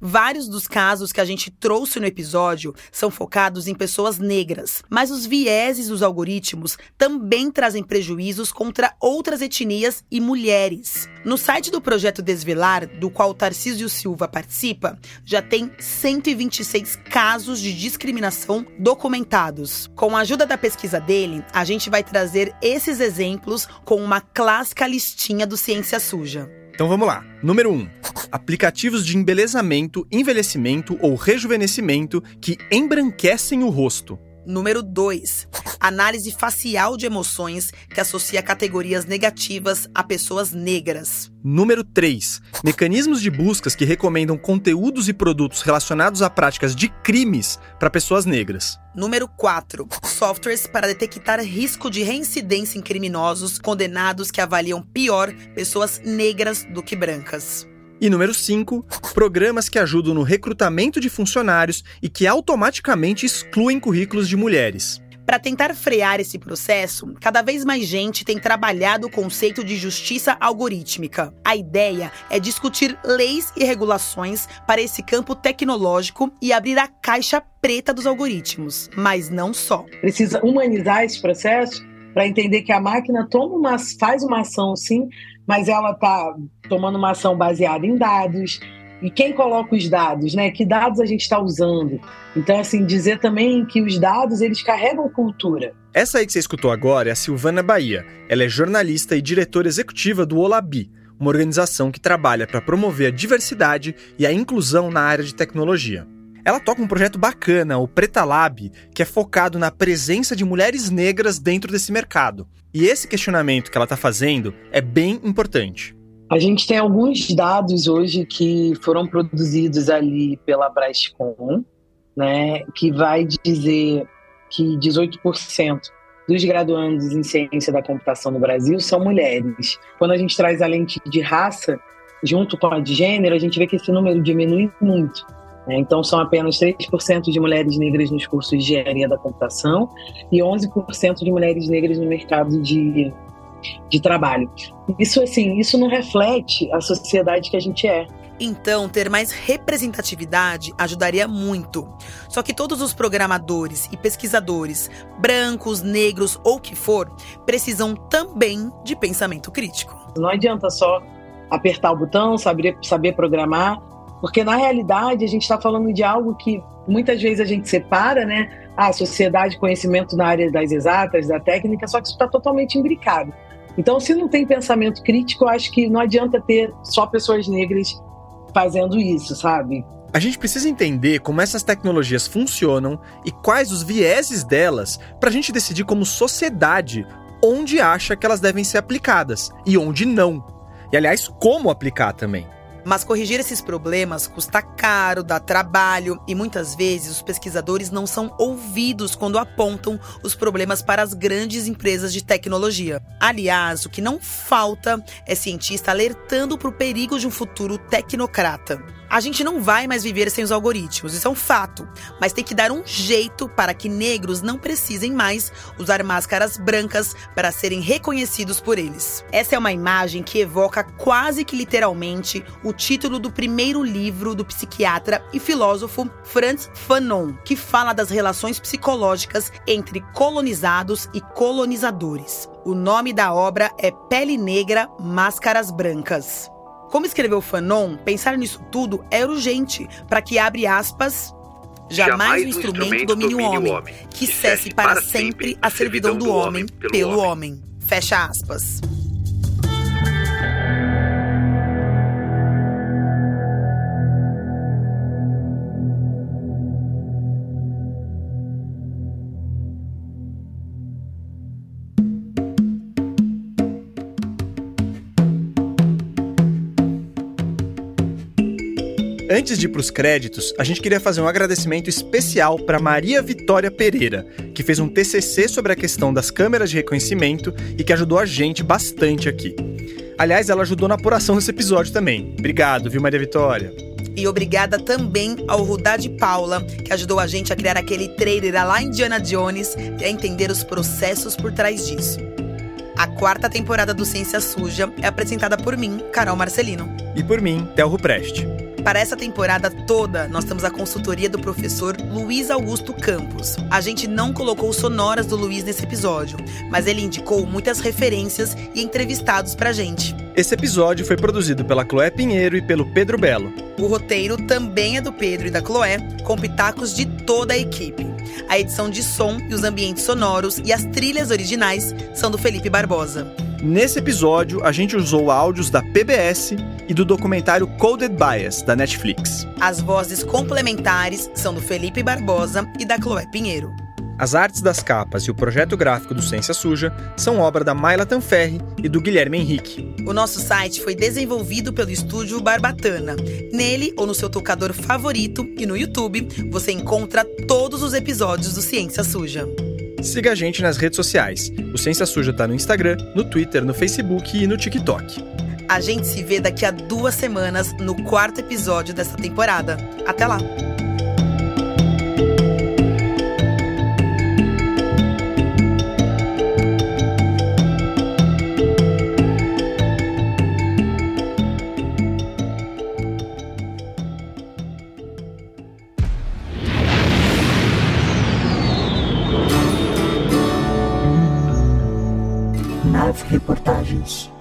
Vários dos casos que a gente trouxe no episódio são focados em pessoas negras, mas os vieses dos algoritmos também trazem prejuízos contra outras etnias e mulheres. No site do projeto Desvelar, do qual Tarcísio Silva participa, já tem 126 casos de discriminação documentados. Com a ajuda da pesquisa dele, a gente vai trazer esses exemplos com uma clássica listinha do Ciência Suja. Então vamos lá. Número 1. Um, aplicativos de embelezamento, envelhecimento ou rejuvenescimento que embranquecem o rosto. Número 2. Análise facial de emoções que associa categorias negativas a pessoas negras. Número 3. Mecanismos de buscas que recomendam conteúdos e produtos relacionados a práticas de crimes para pessoas negras. Número 4. Softwares para detectar risco de reincidência em criminosos condenados que avaliam pior pessoas negras do que brancas. E número 5, programas que ajudam no recrutamento de funcionários e que automaticamente excluem currículos de mulheres. Para tentar frear esse processo, cada vez mais gente tem trabalhado o conceito de justiça algorítmica. A ideia é discutir leis e regulações para esse campo tecnológico e abrir a caixa preta dos algoritmos, mas não só. Precisa humanizar esse processo para entender que a máquina toma uma, faz uma ação sim, mas ela está tomando uma ação baseada em dados. E quem coloca os dados, né? Que dados a gente está usando? Então, assim, dizer também que os dados eles carregam cultura. Essa aí que você escutou agora é a Silvana Bahia. Ela é jornalista e diretora executiva do Olabi, uma organização que trabalha para promover a diversidade e a inclusão na área de tecnologia. Ela toca um projeto bacana, o Preta Lab, que é focado na presença de mulheres negras dentro desse mercado. E esse questionamento que ela está fazendo é bem importante. A gente tem alguns dados hoje que foram produzidos ali pela Brascom, né, que vai dizer que 18% dos graduandos em ciência da computação no Brasil são mulheres. Quando a gente traz a lente de raça junto com a de gênero, a gente vê que esse número diminui muito. Né? Então, são apenas 3% de mulheres negras nos cursos de engenharia da computação e 11% de mulheres negras no mercado de, de trabalho. Isso, assim, isso não reflete a sociedade que a gente é. Então, ter mais representatividade ajudaria muito. Só que todos os programadores e pesquisadores, brancos, negros ou que for, precisam também de pensamento crítico. Não adianta só apertar o botão, saber, saber programar, Porque na realidade a gente está falando de algo que muitas vezes a gente separa, né? A sociedade, conhecimento na área das exatas, da técnica, só que isso está totalmente imbricado. Então, se não tem pensamento crítico, eu acho que não adianta ter só pessoas negras fazendo isso, sabe? A gente precisa entender como essas tecnologias funcionam e quais os vieses delas para a gente decidir como sociedade onde acha que elas devem ser aplicadas e onde não. E aliás, como aplicar também. Mas corrigir esses problemas custa caro, dá trabalho e muitas vezes os pesquisadores não são ouvidos quando apontam os problemas para as grandes empresas de tecnologia. Aliás, o que não falta é cientista alertando para o perigo de um futuro tecnocrata. A gente não vai mais viver sem os algoritmos, isso é um fato. Mas tem que dar um jeito para que negros não precisem mais usar máscaras brancas para serem reconhecidos por eles. Essa é uma imagem que evoca quase que literalmente o título do primeiro livro do psiquiatra e filósofo Franz Fanon, que fala das relações psicológicas entre colonizados e colonizadores. O nome da obra é Pele Negra, Máscaras Brancas. Como escreveu Fanon, pensar nisso tudo é urgente para que, abre aspas, jamais o instrumento, instrumento domine o homem, homem, que cesse para sempre a servidão do homem pelo homem. homem. Fecha aspas. Antes de ir para os créditos, a gente queria fazer um agradecimento especial para Maria Vitória Pereira, que fez um TCC sobre a questão das câmeras de reconhecimento e que ajudou a gente bastante aqui. Aliás, ela ajudou na apuração desse episódio também. Obrigado, viu, Maria Vitória? E obrigada também ao Rudá de Paula, que ajudou a gente a criar aquele trailer lá Indiana Jones e a entender os processos por trás disso. A quarta temporada do Ciência Suja é apresentada por mim, Carol Marcelino. E por mim, Telro Preste. Para essa temporada toda, nós temos a consultoria do professor Luiz Augusto Campos. A gente não colocou sonoras do Luiz nesse episódio, mas ele indicou muitas referências e entrevistados pra gente. Esse episódio foi produzido pela Chloé Pinheiro e pelo Pedro Belo. O roteiro também é do Pedro e da Chloé, com pitacos de toda a equipe. A edição de som e os ambientes sonoros e as trilhas originais são do Felipe Barbosa. Nesse episódio, a gente usou áudios da PBS e do documentário Coded Bias, da Netflix. As vozes complementares são do Felipe Barbosa e da Chloé Pinheiro. As artes das capas e o projeto gráfico do Ciência Suja são obra da Mayla Tanferri e do Guilherme Henrique. O nosso site foi desenvolvido pelo estúdio Barbatana. Nele ou no seu tocador favorito e no YouTube, você encontra todos os episódios do Ciência Suja. Siga a gente nas redes sociais. O Ciência Suja tá no Instagram, no Twitter, no Facebook e no TikTok. A gente se vê daqui a duas semanas no quarto episódio dessa temporada. Até lá! Reportagens.